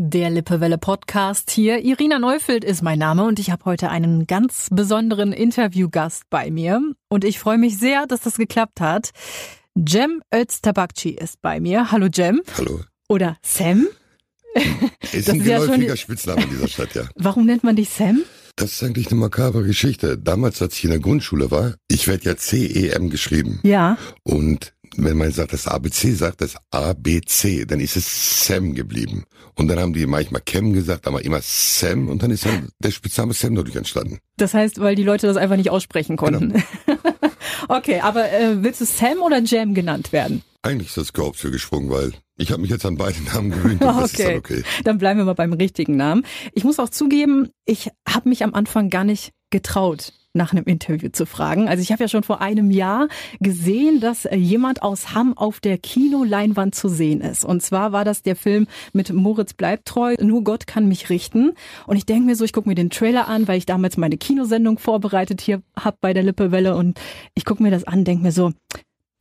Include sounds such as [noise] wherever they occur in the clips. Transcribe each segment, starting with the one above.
Der Lippewelle Podcast hier. Irina Neufeld ist mein Name und ich habe heute einen ganz besonderen Interviewgast bei mir. Und ich freue mich sehr, dass das geklappt hat. Jem Öztabakci ist bei mir. Hallo Jem. Hallo. Oder Sam. [laughs] Ist ein geläufiger ja Spitzname in dieser Stadt, ja. Warum nennt man dich Sam? Das ist eigentlich eine makabre Geschichte. Damals, als ich in der Grundschule war, ich werde ja C-E-M geschrieben. Ja. Und wenn man sagt, das ABC sagt, das ABC, dann ist es Sam geblieben. Und dann haben die manchmal Cam gesagt, aber immer Sam und dann ist dann der Spitzname Sam dadurch entstanden. Das heißt, weil die Leute das einfach nicht aussprechen konnten. Genau. [laughs] okay, aber äh, willst du Sam oder Jam genannt werden? Eigentlich ist das Korb für gesprungen, weil ich habe mich jetzt an beide Namen gewöhnt und okay. das ist dann okay. Dann bleiben wir mal beim richtigen Namen. Ich muss auch zugeben, ich habe mich am Anfang gar nicht getraut, nach einem Interview zu fragen. Also ich habe ja schon vor einem Jahr gesehen, dass äh, jemand aus Hamm auf der Kinoleinwand zu sehen ist. Und zwar war das der Film mit Moritz bleibt treu, nur Gott kann mich richten. Und ich denke mir so, ich gucke mir den Trailer an, weil ich damals meine Kinosendung vorbereitet hier hab bei der Lippewelle und ich gucke mir das an, denke mir so,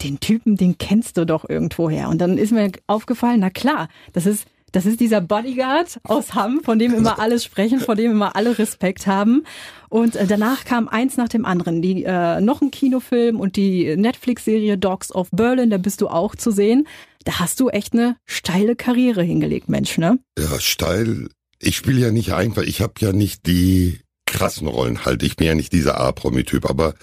den Typen, den kennst du doch irgendwoher. Und dann ist mir aufgefallen, na klar, das ist das ist dieser Bodyguard aus Hamm, von dem immer alle sprechen, von dem immer alle Respekt haben. Und äh, danach kam eins nach dem anderen. Die, äh, noch ein Kinofilm und die Netflix-Serie Dogs of Berlin, da bist du auch zu sehen. Da hast du echt eine steile Karriere hingelegt, Mensch, ne? Ja, steil. Ich spiele ja nicht einfach, ich habe ja nicht die krassen Rollen halt. Ich bin ja nicht dieser A-Promi-Typ, aber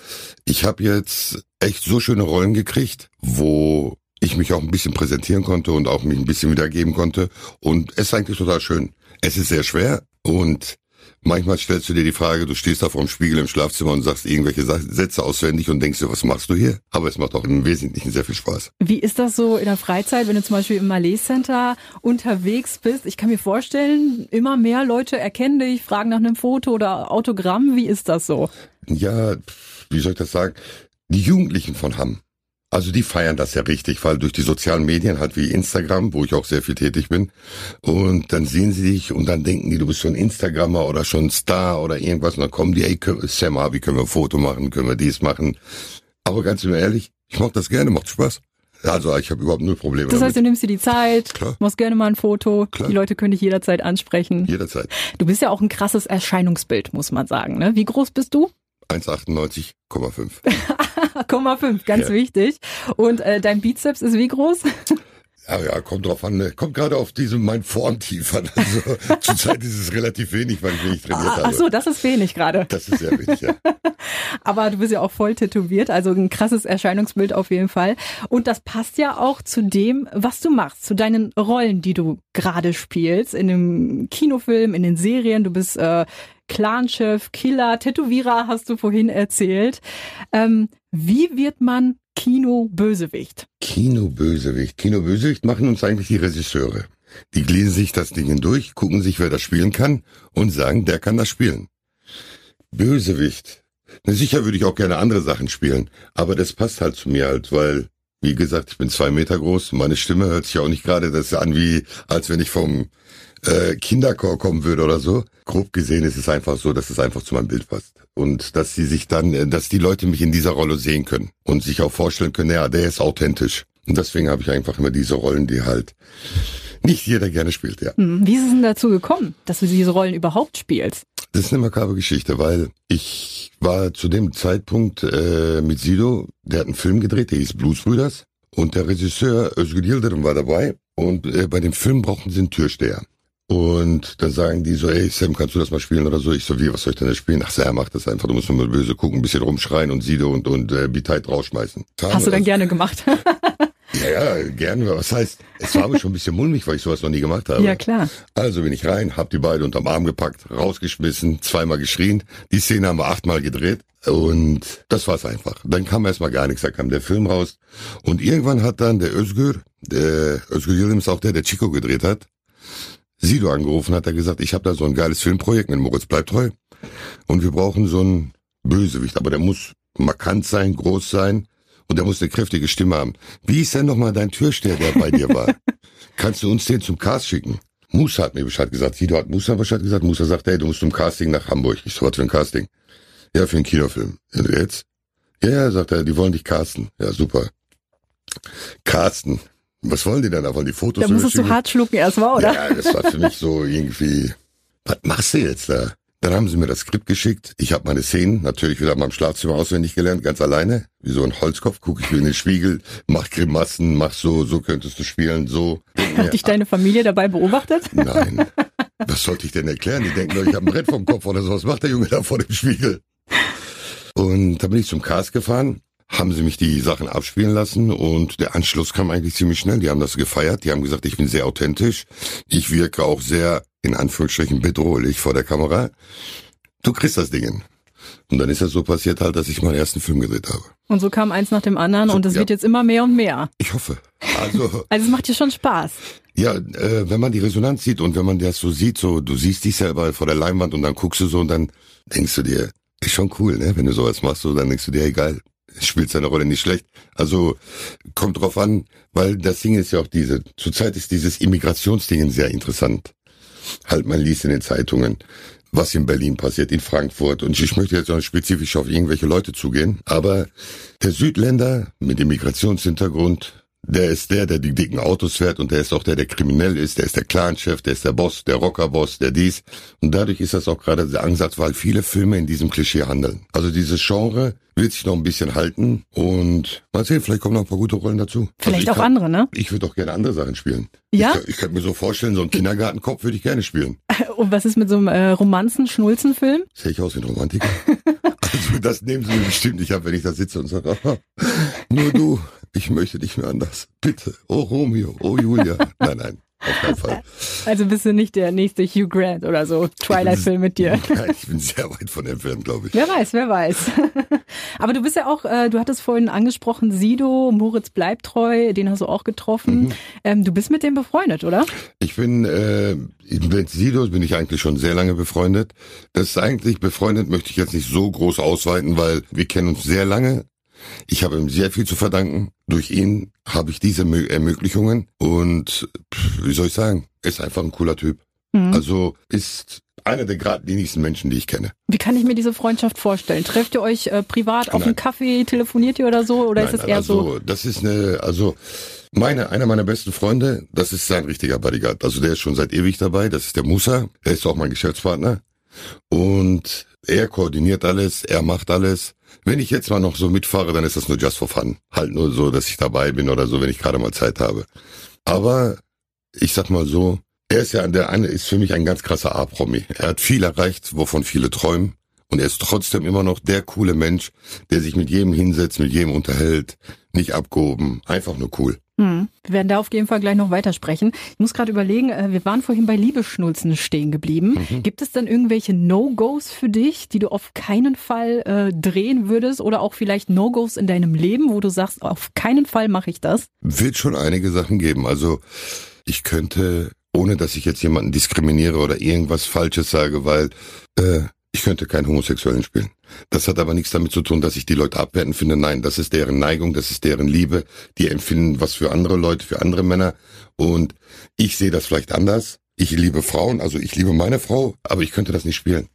ich habe jetzt echt so schöne Rollen gekriegt, wo ich mich auch ein bisschen präsentieren konnte und auch mich ein bisschen wiedergeben konnte. Und es ist eigentlich total schön. Es ist sehr schwer und manchmal stellst du dir die Frage, du stehst da vor dem Spiegel im Schlafzimmer und sagst irgendwelche Sätze auswendig und denkst dir, was machst du hier? Aber es macht auch im Wesentlichen sehr viel Spaß. Wie ist das so in der Freizeit, wenn du zum Beispiel im Malais Center unterwegs bist? Ich kann mir vorstellen, immer mehr Leute erkennen dich, fragen nach einem Foto oder Autogramm. Wie ist das so? Ja, wie soll ich das sagen? Die Jugendlichen von Hamm also die feiern das ja richtig, weil durch die sozialen Medien halt wie Instagram, wo ich auch sehr viel tätig bin, und dann sehen sie dich und dann denken die, du bist schon Instagrammer oder schon Star oder irgendwas und dann kommen die, ey, Sam, wie können wir ein Foto machen, können wir dies machen. Aber ganz ehrlich, ich mach das gerne, macht Spaß. Also ich habe überhaupt null Probleme. Das heißt, damit. du nimmst dir die Zeit, Klar. machst gerne mal ein Foto. Klar. Die Leute können dich jederzeit ansprechen. Jederzeit. Du bist ja auch ein krasses Erscheinungsbild, muss man sagen. Ne? Wie groß bist du? 1,98,5. [laughs] 1,5, ganz ja. wichtig. Und äh, dein Bizeps ist wie groß? [laughs] Ja, ja, kommt drauf an. Ne? Kommt gerade auf diese mein Formtief an. [laughs] Also zurzeit ist es relativ wenig, weil ich wenig trainiert ah, habe. Ach so, das ist wenig gerade. Das ist sehr wenig, ja. [laughs] Aber du bist ja auch voll tätowiert, also ein krasses Erscheinungsbild auf jeden Fall. Und das passt ja auch zu dem, was du machst, zu deinen Rollen, die du gerade spielst, in dem Kinofilm, in den Serien. Du bist äh, Clanchef, Killer, Tätowierer, hast du vorhin erzählt. Ähm, wie wird man Kino-Bösewicht? Kino-Bösewicht. Kino-Bösewicht machen uns eigentlich die Regisseure. Die lesen sich das Ding durch, gucken sich, wer das spielen kann und sagen, der kann das spielen. Bösewicht. Na sicher würde ich auch gerne andere Sachen spielen, aber das passt halt zu mir halt, weil, wie gesagt, ich bin zwei Meter groß, meine Stimme hört sich auch nicht gerade das an wie, als wenn ich vom äh, Kinderchor kommen würde oder so. Grob gesehen ist es einfach so, dass es einfach zu meinem Bild passt. Und dass sie sich dann, äh, dass die Leute mich in dieser Rolle sehen können und sich auch vorstellen können, ja, der ist authentisch. Und deswegen habe ich einfach immer diese Rollen, die halt nicht jeder gerne spielt, ja. Hm, wie ist es denn dazu gekommen, dass du diese Rollen überhaupt spielst? Das ist eine makabre Geschichte, weil ich war zu dem Zeitpunkt äh, mit Sido, der hat einen Film gedreht, der hieß Bluesbrüders. Und der Regisseur Özgür Yildirim war dabei. Und äh, bei dem Film brauchten sie einen Türsteher. Und dann sagen die so, ey Sam, kannst du das mal spielen oder so? Ich so, wie, was soll ich denn da spielen? Ach, Sam, mach das einfach, du musst nur mal böse gucken, ein bisschen rumschreien und Sido und, und äh, Biteit rausschmeißen. Hast du dann gerne gemacht? [laughs] ja, ja, gerne. Was heißt, es war mir schon ein bisschen mulmig, weil ich sowas noch nie gemacht habe. Ja, klar. Also bin ich rein, hab die beide unterm Arm gepackt, rausgeschmissen, zweimal geschrien. Die Szene haben wir achtmal gedreht. Und das war's einfach. Dann kam erstmal gar nichts, da kam der Film raus. Und irgendwann hat dann der Özgür, der Özgür ist auch der, der Chico gedreht hat, Sido angerufen, hat er gesagt, ich habe da so ein geiles Filmprojekt mit Moritz bleibt treu und wir brauchen so einen Bösewicht, aber der muss markant sein, groß sein und der muss eine kräftige Stimme haben. Wie ist denn nochmal dein Türsteher, der bei dir war? [laughs] Kannst du uns den zum Cast schicken? Musa hat mir Bescheid gesagt. Sido hat Musa Bescheid gesagt. Musa sagt, hey, du musst zum Casting nach Hamburg. Ich so, was für ein Casting? Ja, für einen Kinofilm. Und jetzt? Ja, ja, sagt er, die wollen dich casten. Ja, super. Casten. Was wollen die denn da? Wollen die Fotos Da musstest du hart schlucken erstmal, oder? Ja, das war für mich so irgendwie, was machst du jetzt da? Dann haben sie mir das Skript geschickt. Ich habe meine Szenen natürlich wieder in meinem Schlafzimmer auswendig gelernt, ganz alleine. Wie so ein Holzkopf, gucke ich mir in den Spiegel, mach Grimassen, mach so, so könntest du spielen, so. [laughs] Hat dich deine Familie dabei beobachtet? Nein. [laughs] Was sollte ich denn erklären? Die denken doch, ich habe ein Brett vom Kopf oder so. Was macht der Junge da vor dem Spiegel? Und da bin ich zum Cast gefahren, haben sie mich die Sachen abspielen lassen und der Anschluss kam eigentlich ziemlich schnell. Die haben das gefeiert, die haben gesagt, ich bin sehr authentisch. Ich wirke auch sehr, in Anführungsstrichen, bedrohlich vor der Kamera. Du kriegst das Ding. Und dann ist das so passiert halt, dass ich meinen ersten Film gedreht habe. Und so kam eins nach dem anderen So, und es ja. wird jetzt immer mehr und mehr. Ich hoffe. Also, [laughs] Also es macht dir schon Spaß. Ja, äh, wenn man die Resonanz sieht und wenn man das so sieht, so du siehst dich selber vor der Leinwand und dann guckst du so und dann denkst du dir, ist schon cool, ne? Wenn du sowas machst, so dann denkst du dir, egal, spielt seine Rolle nicht schlecht. Also kommt drauf an, weil das Ding ist ja auch diese, zurzeit ist dieses Immigrationsding sehr interessant. Halt, man liest in den Zeitungen, was in Berlin passiert, in Frankfurt. Und ich möchte jetzt auch spezifisch auf irgendwelche Leute zugehen, aber der Südländer mit Immigrationshintergrund, der ist der, der die dicken Autos fährt und der ist auch der, der kriminell ist, der ist der Clanchef, der ist der Boss, der Rockerboss, der dies. Und dadurch ist das auch gerade der Ansatz, weil viele Filme in diesem Klischee handeln. Also dieses Genre wird sich noch ein bisschen halten und mal sehen, vielleicht kommen noch ein paar gute Rollen dazu. Vielleicht also auch kann, andere, ne? Ich würde auch gerne andere Sachen spielen. Ja? Ich, ich könnte mir so vorstellen, so einen Kindergartenkopf würde ich gerne spielen. [laughs] Und was ist mit so einem äh, Romanzen-Schnulzen-Film? Sehe ich aus wie ein Romantiker? [laughs] also das nehmen sie mir bestimmt nicht ab, wenn ich da sitze und sage, nur du, ich möchte nicht mehr anders. Bitte. Oh Romeo, oh Julia. Nein, nein, auf keinen Fall. [laughs] Also bist du nicht der nächste Hugh Grant oder so Twilight-Film mit dir? [laughs] Ja, ich bin sehr weit von entfernt, glaube ich. Wer weiß, wer weiß. [laughs] Aber du bist ja auch, äh, du hattest vorhin angesprochen, Sido, Moritz bleibt treu, den hast du auch getroffen. Ähm, du bist mit dem befreundet, oder? Ich bin äh, mit Sido bin ich eigentlich schon sehr lange befreundet. Das ist eigentlich befreundet möchte ich jetzt nicht so groß ausweiten, weil wir kennen uns sehr lange. Ich habe ihm sehr viel zu verdanken. Durch ihn habe ich diese Mö Ermöglichungen und wie soll ich sagen, ist einfach ein cooler Typ. Mhm. Also ist einer der geradlinigsten Menschen, die ich kenne. Wie kann ich mir diese Freundschaft vorstellen? Trefft ihr euch äh, privat auf einen Kaffee, telefoniert ihr oder so? Oder Nein, ist es eher so? also, das ist eine, also meine, einer meiner besten Freunde, das ist sein richtiger Bodyguard. Also der ist schon seit ewig dabei, das ist der Musa, er ist auch mein Geschäftspartner. Und er koordiniert alles, er macht alles. Wenn ich jetzt mal noch so mitfahre, dann ist das nur just for fun. Halt nur so, dass ich dabei bin oder so, wenn ich gerade mal Zeit habe. Aber ich sag mal so, er ist ja der eine ist für mich ein ganz krasser A-Promi. Er hat viel erreicht, wovon viele träumen. Und er ist trotzdem immer noch der coole Mensch, der sich mit jedem hinsetzt, mit jedem unterhält, nicht abgehoben, einfach nur cool. Hm. Wir werden da auf jeden Fall gleich noch weitersprechen. Ich muss gerade überlegen, äh, wir waren vorhin bei Liebeschnulzen stehen geblieben. Mhm. Gibt es denn irgendwelche No-Gos für dich, die du auf keinen Fall äh, drehen würdest oder auch vielleicht No-Gos in deinem Leben, wo du sagst, auf keinen Fall mache ich das? Wird schon einige Sachen geben. Also ich könnte, ohne dass ich jetzt jemanden diskriminiere oder irgendwas Falsches sage, weil äh, ich könnte keinen Homosexuellen spielen. Das hat aber nichts damit zu tun, dass ich die Leute abwerten finde. Nein, das ist deren Neigung, das ist deren Liebe. Die empfinden was für andere Leute, für andere Männer. Und ich sehe das vielleicht anders. Ich liebe Frauen, also ich liebe meine Frau, aber ich könnte das nicht spielen.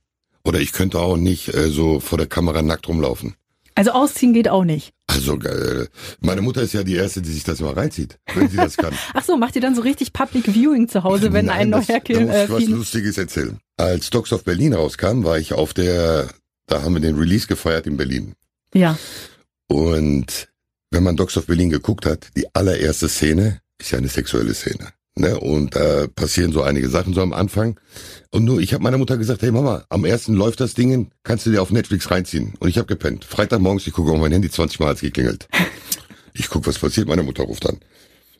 Oder ich könnte auch nicht äh, so vor der Kamera nackt rumlaufen. Also ausziehen geht auch nicht. Also äh, meine Mutter ist ja die erste, die sich das mal reinzieht, wenn sie das kann. [laughs] Ach so, macht ihr dann so richtig Public Viewing zu Hause, [laughs] wenn ein das, neuer da Film muss äh, ich was Lustiges erzählen. Als Dogs of Berlin rauskam, war ich auf der, da haben wir den Release gefeiert in Berlin. Ja. Und wenn man Dogs of Berlin geguckt hat, die allererste Szene ist ja eine sexuelle Szene. Ne? Und da passieren so einige Sachen so am Anfang. Und nur, ich habe meiner Mutter gesagt, hey Mama, am ersten läuft das Ding, kannst du dir auf Netflix reinziehen. Und ich habe gepennt. Freitagmorgens, ich gucke auf mein Handy, 20 Mal hat's geklingelt. [laughs] Ich guck, was passiert, meine Mutter ruft an.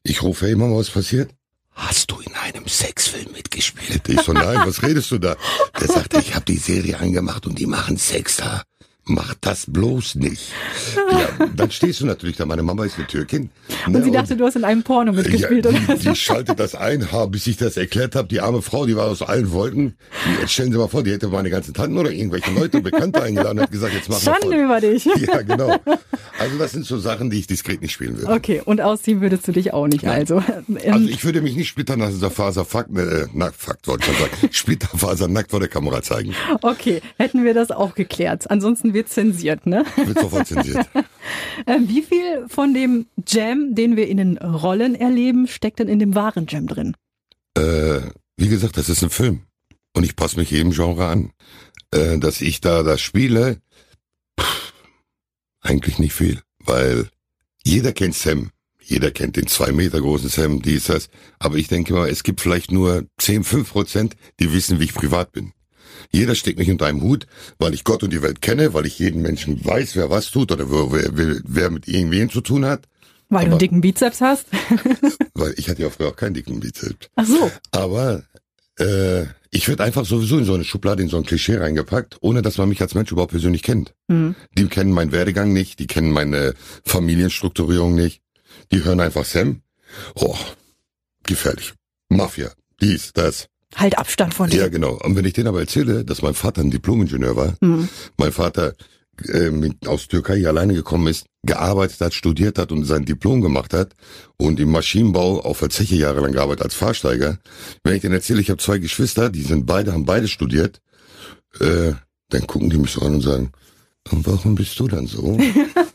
Ich rufe, hey Mama, was passiert? Hast du in einem Sexfilm mitgespielt? Ich so, nein, was redest du da? Der [laughs] sagte, ich habe die Serie angemacht und die machen Sex da. Mach das bloß nicht. [laughs] Ja, dann stehst du natürlich da. Meine Mama ist eine Türkin. Und ne, sie dachte, du hast in einem Porno mitgespielt ja, oder die, so. die schaltet das ein, bis ich das erklärt habe. Die arme Frau, die war aus allen Wolken. Die, stellen Sie mal vor, die hätte meine ganzen Tanten oder irgendwelche Leute, Bekannte eingeladen und hat gesagt, jetzt machen wir Schande voll. über dich. [laughs] Ja, genau. Also das sind so Sachen, die ich diskret nicht spielen würde. Okay, und ausziehen würdest du dich auch nicht, also. Ähm, [laughs] Also ich würde mich nicht splitterfaser äh, nackt, fuck, wollte ich schon sagen, splitterfaser nackt vor der Kamera zeigen. Okay, hätten wir das auch geklärt. Ansonsten wird zensiert, ne? Wird sofort zensiert. [laughs] Äh, Wie viel von dem Jam, den wir in den Rollen erleben, steckt denn in dem wahren Jam drin? Äh, wie gesagt, das ist ein Film. Und ich passe mich jedem Genre an. Äh, dass ich da das spiele, pff, eigentlich nicht viel. Weil jeder kennt Sam. Jeder kennt den zwei Meter großen Sam, dies, das. Aber ich denke mal, es gibt vielleicht nur 10, 5 Prozent, die wissen, wie ich privat bin. Jeder steckt mich unter einem Hut, weil ich Gott und die Welt kenne, weil ich jeden Menschen weiß, wer was tut oder wer, wer, wer mit irgendwem zu tun hat. Weil du Aber- einen dicken Bizeps hast? [laughs] Weil ich hatte ja früher auch keinen dicken Bizeps. Ach so. Aber äh, ich werde einfach sowieso in so eine Schublade, in so ein Klischee reingepackt, ohne dass man mich als Mensch überhaupt persönlich kennt. Hm. Die kennen meinen Werdegang nicht, die kennen meine Familienstrukturierung nicht. Die hören einfach Sam. Oh, gefährlich. Mafia, dies, das. Halt Abstand von Ja, dir. genau. Und wenn ich denen aber erzähle, dass mein Vater ein Diplomingenieur war, Hm. mein Vater äh, mit, aus Türkei alleine gekommen ist, gearbeitet hat, studiert hat und sein Diplom gemacht hat und im Maschinenbau auf der Zeche jahrelang gearbeitet als Fahrsteiger. Wenn ich denen erzähle, ich habe zwei Geschwister, die sind beide, haben beide studiert, äh, dann gucken die mich so an und sagen, und warum bist du dann so? [laughs]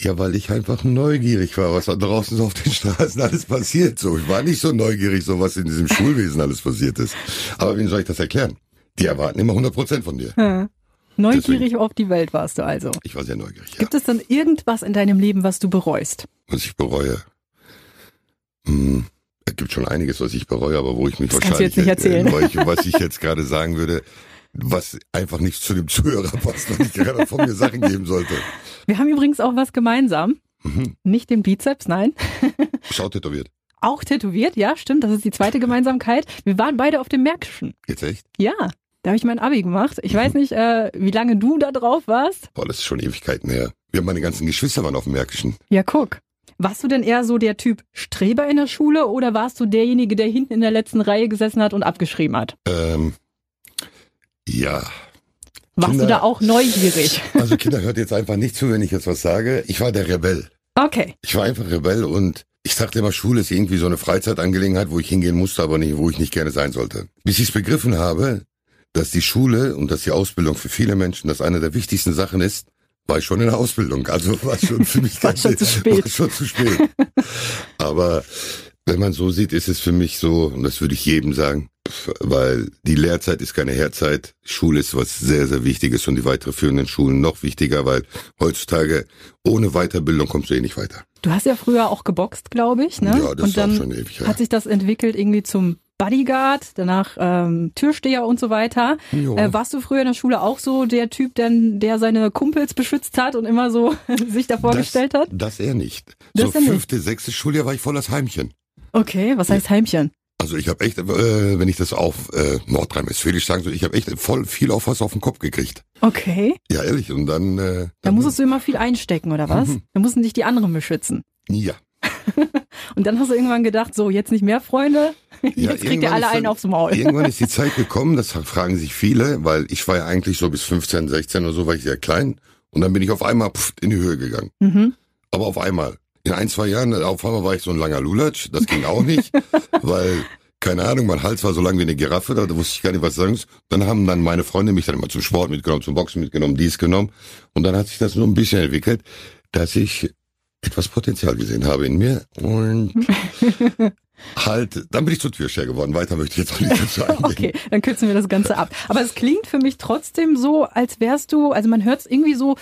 ja, weil ich einfach neugierig war, was da draußen so auf den Straßen alles passiert. So, ich war nicht so neugierig, so was in diesem Schulwesen alles passiert ist. Aber wem soll ich das erklären? Die erwarten immer 100 Prozent von dir. Hm. Neugierig auf die Welt warst du also. Ich war sehr neugierig, ja. Gibt es dann irgendwas in deinem Leben, was du bereust? Was ich bereue. Hm, es gibt schon einiges, was ich bereue, aber wo ich mich Das wahrscheinlich, jetzt nicht erzählen. Äh, ich, was ich jetzt gerade sagen würde, was einfach nicht zu dem Zuhörer passt, wenn ich gerade von mir Sachen geben sollte. [laughs] Wir haben übrigens auch was gemeinsam. Mhm. Nicht den Bizeps, nein. Schau tätowiert. Auch tätowiert, ja, stimmt. Das ist die zweite Gemeinsamkeit. Wir waren beide auf dem Märkischen. Jetzt echt? Ja, da habe ich mein Abi gemacht. Ich weiß nicht, äh, wie lange du da drauf warst. Boah, das ist schon Ewigkeiten her. Wir haben meine ganzen Geschwister waren auf dem Märkischen. Ja, guck. Warst du denn eher so der Typ Streber in der Schule oder warst du derjenige, der hinten in der letzten Reihe gesessen hat und abgeschrieben hat? Ähm, ja. Warst Kinder- du da auch neugierig? [laughs] Also Kinder, hört jetzt einfach nicht zu, wenn ich jetzt was sage. Ich war der Rebell. Okay. Ich war einfach Rebell und ich dachte immer, Schule ist irgendwie so eine Freizeitangelegenheit, wo ich hingehen musste, aber nicht, wo ich nicht gerne sein sollte. Bis ich es begriffen habe, dass die Schule und dass die Ausbildung für viele Menschen das eine der wichtigsten Sachen ist, war ich schon in der Ausbildung. Also war schon für [laughs] mich War ganz- schon zu spät. War schon zu spät. [laughs] aber wenn man so sieht, ist es für mich so, und das würde ich jedem sagen, weil die Lehrzeit ist keine Hehrzeit. Schule ist was sehr, sehr Wichtiges und die weiterführenden Schulen noch wichtiger, weil heutzutage ohne Weiterbildung kommst du eh nicht weiter. Du hast ja früher auch geboxt, glaube ich, ne? Ja, das und dann schon ewig. Ja. hat sich das entwickelt irgendwie zum Bodyguard, danach ähm, Türsteher und so weiter. Äh, warst du früher in der Schule auch so der Typ, der, der seine Kumpels beschützt hat und immer so [laughs] sich davor gestellt hat? Das, das eher nicht. Das so er nicht. fünfte, sechste Schuljahr war ich voll das Heimchen. Okay, was heißt Heimchen? Also ich habe echt, äh, wenn ich das auf äh, Nordrhein-Westfälisch sagen soll, ich habe echt voll viel auf was auf den Kopf gekriegt. Okay, Ja, ehrlich. Und dann... Äh, da dann musstest du immer viel einstecken, oder was? Mhm. Da mussten dich die anderen beschützen. Ja. [laughs] Und dann hast du irgendwann gedacht, so, jetzt nicht mehr Freunde, [laughs] Ja, jetzt kriegt ihr alle ist einen dann- aufs Maul. Irgendwann ist die [laughs] Zeit gekommen, das fragen sich viele, weil ich war ja eigentlich so bis 15, 16 oder so, war ich sehr klein. Und dann bin ich auf einmal pff, in die Höhe gegangen. Mhm. Aber auf einmal. In ein, zwei Jahren, auf einmal war ich so ein langer Lulatsch. Das ging auch nicht, [laughs] weil, keine Ahnung, mein Hals war so lang wie eine Giraffe, da wusste ich gar nicht, was sagen soll. Dann haben dann meine Freunde mich dann immer zum Sport mitgenommen, zum Boxen mitgenommen, dies genommen. Und dann hat sich das so ein bisschen entwickelt, dass ich etwas Potenzial gesehen habe in mir. Und [laughs] halt, dann bin ich zur Türsteher geworden. Weiter möchte ich jetzt auch nicht dazu [laughs] eingehen. Okay, dann kürzen wir das Ganze ab. Aber es klingt für mich trotzdem so, als wärst du, also man hört es irgendwie so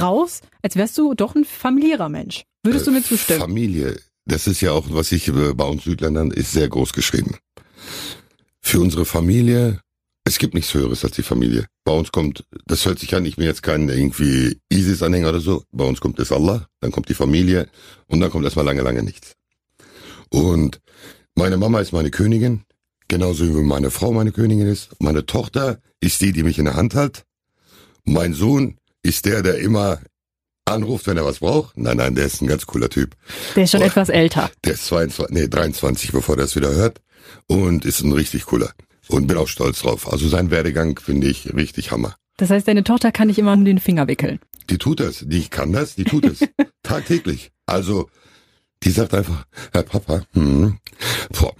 raus, als wärst du doch ein familiärer Mensch. Würdest du mir zustimmen? Familie, das ist ja auch, was ich äh, bei uns Südländern ist sehr groß geschrieben. Für unsere Familie, es gibt nichts Höheres als die Familie. Bei uns kommt, das hört sich an, ich bin jetzt kein irgendwie ISIS-Anhänger oder so. Bei uns kommt es Allah, dann kommt die Familie und dann kommt erstmal lange, lange nichts. Und meine Mama ist meine Königin, genauso wie meine Frau meine Königin ist. Meine Tochter ist die, die mich in der Hand hält. Mein Sohn ist der, der immer anruft, wenn er was braucht. Nein, nein, der ist ein ganz cooler Typ. Der ist schon Boah. etwas älter. Der ist 22, nee, 23, bevor er es wieder hört. Und ist ein richtig cooler. Und bin auch stolz drauf. Also sein Werdegang finde ich richtig Hammer. Das heißt, deine Tochter kann dich immer um den Finger wickeln. Die tut das. Die kann das, die tut es. [laughs] Tagtäglich. Also, die sagt einfach, Herr Papa, hm, boah,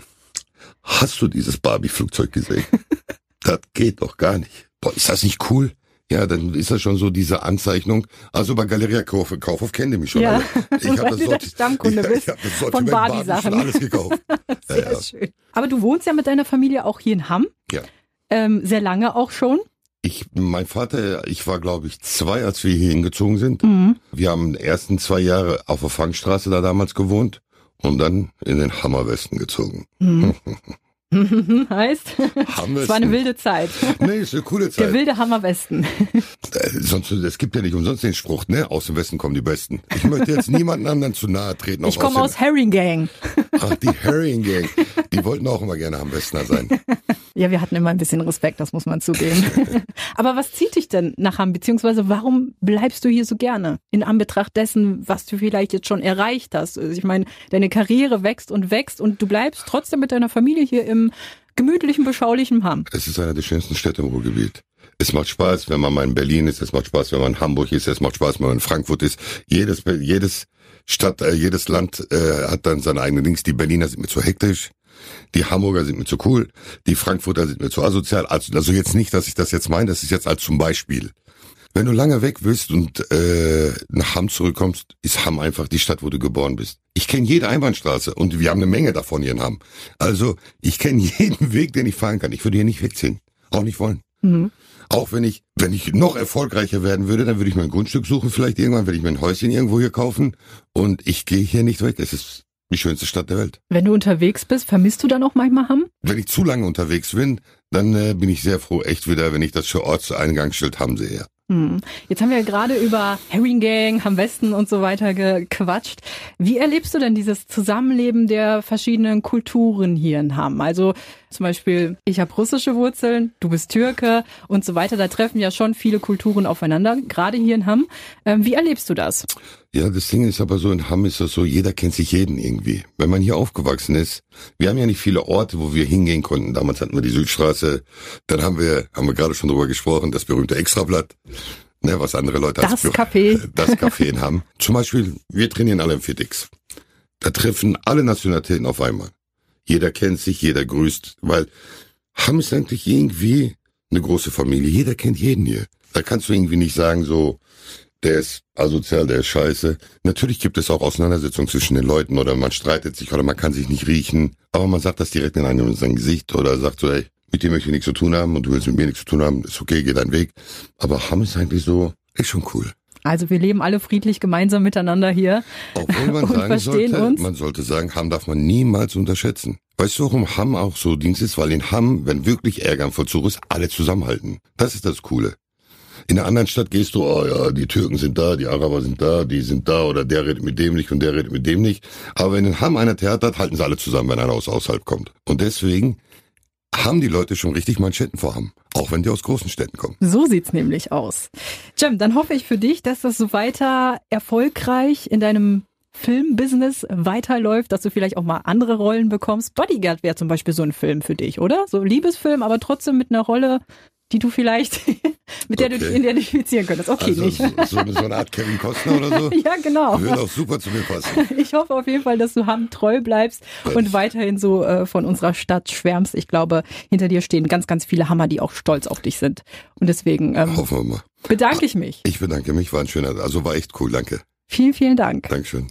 hast du dieses Barbie-Flugzeug gesehen? [laughs] das geht doch gar nicht. Boah, ist das nicht cool? Ja, dann ist das schon so diese Anzeichnung. Also bei Galeria Kauf, Kaufhof kennen die mich schon Ja, alle. [laughs] Ich habe das, Sorti Stammkunde [laughs] ja, ich hab das von Sortiment Barbie Barbie-Sachen. alles gekauft. [laughs] ja, Sehr ja. schön. Aber du wohnst ja mit deiner Familie auch hier in Hamm. Ja. Ähm, sehr lange auch schon. Ich, mein Vater, ich war glaube ich zwei, als wir hier hingezogen sind. Mhm. Wir haben die ersten zwei Jahre auf der Fangstraße da damals gewohnt und dann in den Hammerwesten gezogen. Mhm. [laughs] heißt, Hammerwesten. es war eine wilde Zeit. Nee, ist eine coole Der Zeit. wilde Hammerwesten. Äh, Sonst, es gibt ja nicht umsonst den Spruch, ne? Aus dem Westen kommen die Besten. Ich möchte jetzt niemanden anderen zu nahe treten. Ich komme dem- aus Herring Gang. Ach, die Herring Gang. Die wollten auch immer gerne am Westner sein. [laughs] Ja, wir hatten immer ein bisschen Respekt, das muss man zugeben. [laughs] Aber was zieht dich denn nach Hamm, beziehungsweise warum bleibst du hier so gerne? In Anbetracht dessen, was du vielleicht jetzt schon erreicht hast. Also ich meine, deine Karriere wächst und wächst und du bleibst trotzdem mit deiner Familie hier im gemütlichen, beschaulichen Hamm. Es ist einer der schönsten Städte im Ruhrgebiet. Es macht Spaß, wenn man mal in Berlin ist. Es macht Spaß, wenn man in Hamburg ist. Es macht Spaß, wenn man in Frankfurt ist. Jedes, jedes Stadt, äh, jedes Land äh, hat dann seine eigenen Dings. Die Berliner sind mir zu hektisch. Die Hamburger sind mir zu cool. Die Frankfurter sind mir zu asozial. Also, also jetzt nicht, dass ich das jetzt meine. Das ist jetzt als zum Beispiel. Wenn du lange weg bist und äh, nach Hamm zurückkommst, ist Hamm einfach die Stadt, wo du geboren bist. Ich kenne jede Einbahnstraße und wir haben eine Menge davon hier in Hamm. Also ich kenne [laughs] jeden Weg, den ich fahren kann. Ich würde hier nicht wegziehen. Auch nicht wollen. Mhm. Auch wenn ich, wenn ich noch erfolgreicher werden würde, dann würde ich mir ein Grundstück suchen, vielleicht irgendwann, würde ich mir ein Häuschen irgendwo hier kaufen. Und ich gehe hier nicht weg. Es ist die schönste Stadt der Welt. Wenn du unterwegs bist, vermisst du dann auch manchmal Hamm? Wenn ich zu lange unterwegs bin, dann äh, bin ich sehr froh, echt wieder, wenn ich das für Ortseingangsschild Hamm sehe. Hm. Jetzt haben wir gerade über Herring Gang, Hamm Westen und so weiter gequatscht. Wie erlebst du denn dieses Zusammenleben der verschiedenen Kulturen hier in Hamm? Also zum Beispiel, ich habe russische Wurzeln, du bist Türke und so weiter. Da treffen ja schon viele Kulturen aufeinander, gerade hier in Hamm. Ähm, wie erlebst du das? Ja, das Ding ist aber so, in Hamm ist das so, jeder kennt sich jeden irgendwie. Wenn man hier aufgewachsen ist, wir haben ja nicht viele Orte, wo wir hingehen konnten. Damals hatten wir die Südstraße, dann haben wir, haben wir gerade schon drüber gesprochen, das berühmte Extrablatt, ne, was andere Leute als Das Bü- Café. [laughs] das Café in Hamm. Zum Beispiel, wir trainieren alle im Fitix. Da treffen alle Nationalitäten auf einmal. Jeder kennt sich, jeder grüßt, weil Hamm ist eigentlich irgendwie eine große Familie. Jeder kennt jeden hier. Da kannst du irgendwie nicht sagen so, der ist asozial, der ist scheiße. Natürlich gibt es auch Auseinandersetzungen zwischen den Leuten oder man streitet sich oder man kann sich nicht riechen. Aber man sagt das direkt in einem in sein Gesicht oder sagt so, ey, mit dir möchte ich nichts zu tun haben und du willst mit mir nichts zu tun haben, ist okay, geh deinen Weg. Aber Hamm ist eigentlich so, ist schon cool. Also wir leben alle friedlich gemeinsam miteinander hier. Obwohl man [laughs] Und sagen verstehen sollte, uns. man sollte sagen, Hamm darf man niemals unterschätzen. Weißt du, warum Hamm auch so Dings ist? Weil in Hamm, wenn wirklich Ärger im Vollzug ist, alle zusammenhalten. Das ist das Coole. In einer anderen Stadt gehst du, oh ja, die Türken sind da, die Araber sind da, die sind da oder der redet mit dem nicht und der redet mit dem nicht. Aber wenn in Hamm einer Theater hat, halten sie alle zusammen, wenn einer aus außerhalb kommt. Und deswegen haben die Leute schon richtig Manschetten vor Hamm. Auch wenn die aus großen Städten kommen. So sieht's nämlich aus. Jem, dann hoffe ich für dich, dass das so weiter erfolgreich in deinem Filmbusiness weiterläuft, dass du vielleicht auch mal andere Rollen bekommst. Bodyguard wäre zum Beispiel so ein Film für dich, oder? So Liebesfilm, aber trotzdem mit einer Rolle, die du vielleicht, [laughs] mit der du dich Okay. identifizieren könntest. Okay, Also nicht. so, so, eine- Art Kevin Costner oder so. [laughs] Ja, genau. Würde auch super zu mir passen. [laughs] Ich hoffe auf jeden Fall, dass du Hamm treu bleibst und weiterhin so äh, von unserer Stadt schwärmst. Ich glaube, hinter dir stehen ganz, ganz viele Hammer, die auch stolz auf dich sind. Und deswegen ähm, Hoffen wir mal. bedanke ich mich. Ich bedanke mich, war ein schöner, also war echt cool, danke. Vielen, vielen Dank. Dankeschön.